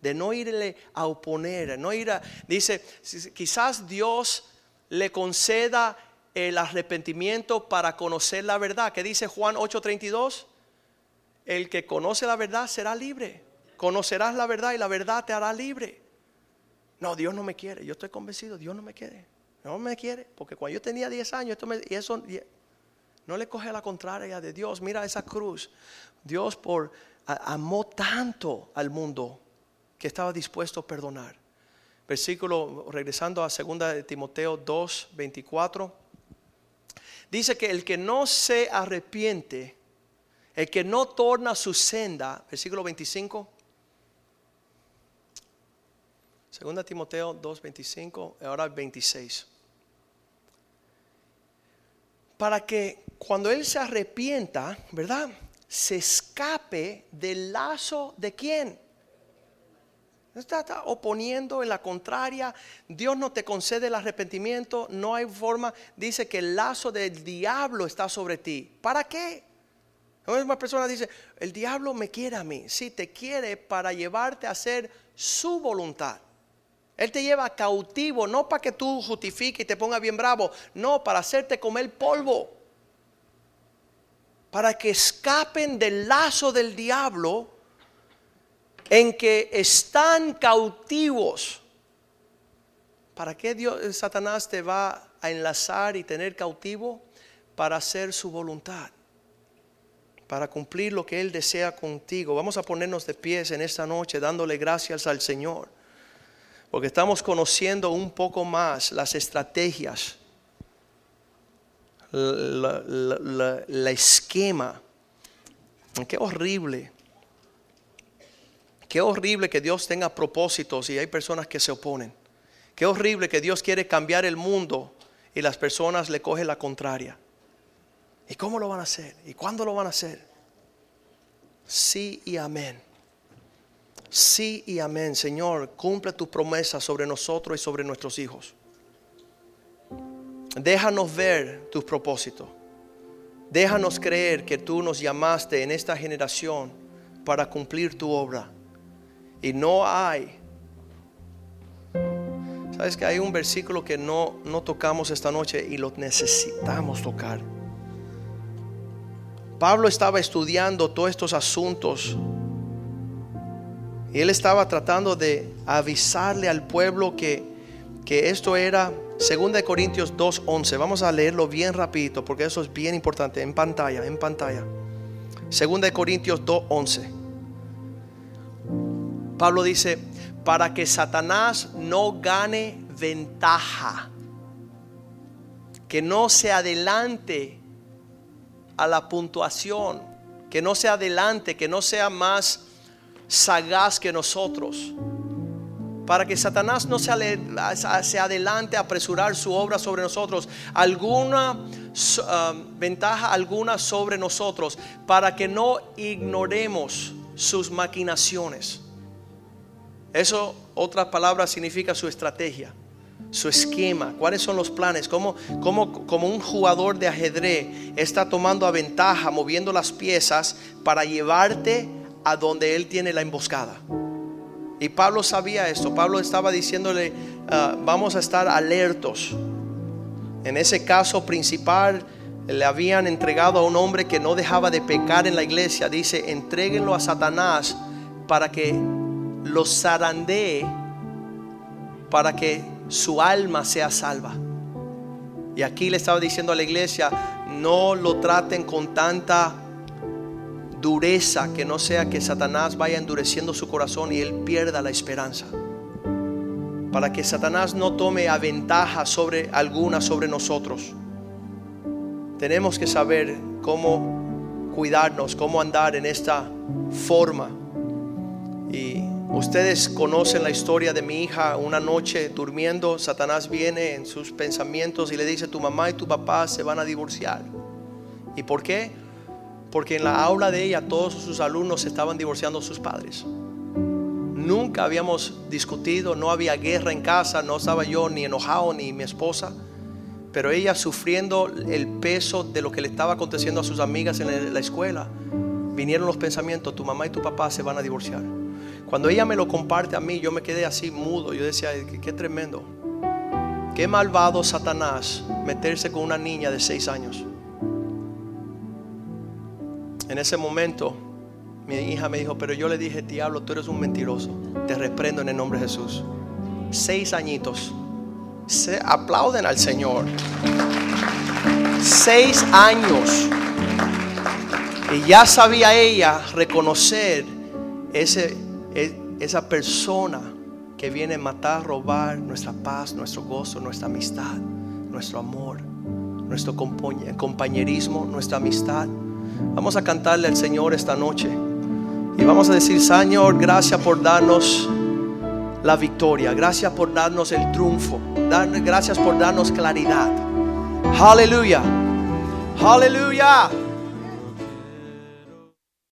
de no irle a oponer, no ir a, dice, quizás Dios le conceda el arrepentimiento para conocer la verdad. ¿Qué dice Juan 8:32? El que conoce la verdad será libre. Conocerás la verdad y la verdad te hará libre. No, Dios no me quiere. Yo estoy convencido, Dios no me quiere. No me quiere. Porque cuando yo tenía 10 años, esto y eso no le coge la contraria de Dios. Mira esa cruz. Dios por amó tanto al mundo que estaba dispuesto a perdonar. Versículo, regresando a 2 de Timoteo 2, 24. Dice que el que no se arrepiente, el que no torna su senda, versículo 25 Segunda Timoteo 2:25, ahora 26. Para que cuando él se arrepienta, ¿verdad? Se escape del lazo de quién? Está, está, oponiendo en la contraria. Dios no te concede el arrepentimiento. No hay forma. Dice que el lazo del diablo está sobre ti. ¿Para qué? Una persona dice, el diablo me quiere a mí. Sí, te quiere para llevarte a hacer su voluntad. Él te lleva cautivo, no para que tú justifiques y te pongas bien bravo, no, para hacerte comer polvo. Para que escapen del lazo del diablo en que están cautivos. ¿Para qué Dios, Satanás te va a enlazar y tener cautivo? Para hacer su voluntad, para cumplir lo que Él desea contigo. Vamos a ponernos de pies en esta noche dándole gracias al Señor porque estamos conociendo un poco más las estrategias, la, esquema. Qué horrible. Qué horrible que Dios tenga propósitos y hay personas que se oponen. Qué horrible que Dios quiere cambiar el mundo y las personas le cogen la contraria. ¿Y cómo lo van a hacer? ¿Y cuándo lo van a hacer? Sí y amén. Sí y amén, Señor, cumple tu promesa sobre nosotros y sobre nuestros hijos. Déjanos ver tus propósitos. Déjanos creer que tú nos llamaste en esta generación para cumplir tu obra. Y no hay. Sabes que hay un versículo que no, no tocamos esta noche y lo necesitamos tocar. Pablo estaba estudiando todos estos asuntos y él estaba tratando de avisarle al pueblo que, que esto era 2 Corintios 2.11. Vamos a leerlo bien rapidito porque eso es bien importante. En pantalla, en pantalla. 2 Corintios 2.11. Pablo dice, para que Satanás no gane ventaja, que no se adelante a la puntuación, que no se adelante, que no sea más sagaz que nosotros. Para que Satanás no se, adelante a apresurar su obra sobre nosotros. Alguna um, ventaja alguna sobre nosotros. Para que no ignoremos sus maquinaciones. Eso, otras palabras, significa su estrategia su esquema, cuáles son los planes, como como un jugador de ajedrez está tomando a ventaja, moviendo las piezas para llevarte a donde él tiene la emboscada. Y Pablo sabía esto. Pablo estaba diciéndole, ah, vamos a estar alertos. En ese caso principal, le habían entregado a un hombre que no dejaba de pecar en la iglesia. Dice, entréguenlo a Satanás para que lo zarandee, para que su alma sea salva. Y aquí le estaba diciendo a la iglesia, no lo traten con tanta dureza, que no sea que Satanás vaya endureciendo su corazón y él pierda la esperanza. Para que Satanás no tome a ventaja sobre alguna sobre nosotros. Tenemos que saber cómo cuidarnos, cómo andar en esta forma. Y ustedes conocen la historia de mi hija. Una noche durmiendo, Satanás viene en sus pensamientos y le dice, tu mamá y tu papá se van a divorciar. ¿Y por qué? Porque en la aula de ella todos sus alumnos estaban divorciando sus padres. Nunca habíamos discutido, no había guerra en casa, no estaba yo ni enojado ni mi esposa, pero ella sufriendo el peso de lo que le estaba aconteciendo a sus amigas en la escuela. Vinieron los pensamientos, tu mamá y tu papá se van a divorciar. Cuando ella me lo comparte a mí, yo me quedé así mudo. Yo decía, qué tremendo. Qué malvado Satanás meterse con una niña de seis años. En ese momento, mi hija me dijo, pero yo le dije, diablo, tú eres un mentiroso. Te reprendo en el nombre de Jesús. Seis añitos. Se aplauden al Señor. Seis años. Y ya sabía ella reconocer ese, e, esa persona que viene a matar, robar nuestra paz, nuestro gozo, nuestra amistad, nuestro amor, nuestro compañerismo, nuestra amistad. Vamos a cantarle al Señor esta noche. Y vamos a decir, Señor, gracias por darnos la victoria. Gracias por darnos el triunfo. Gracias por darnos claridad. Aleluya. Aleluya.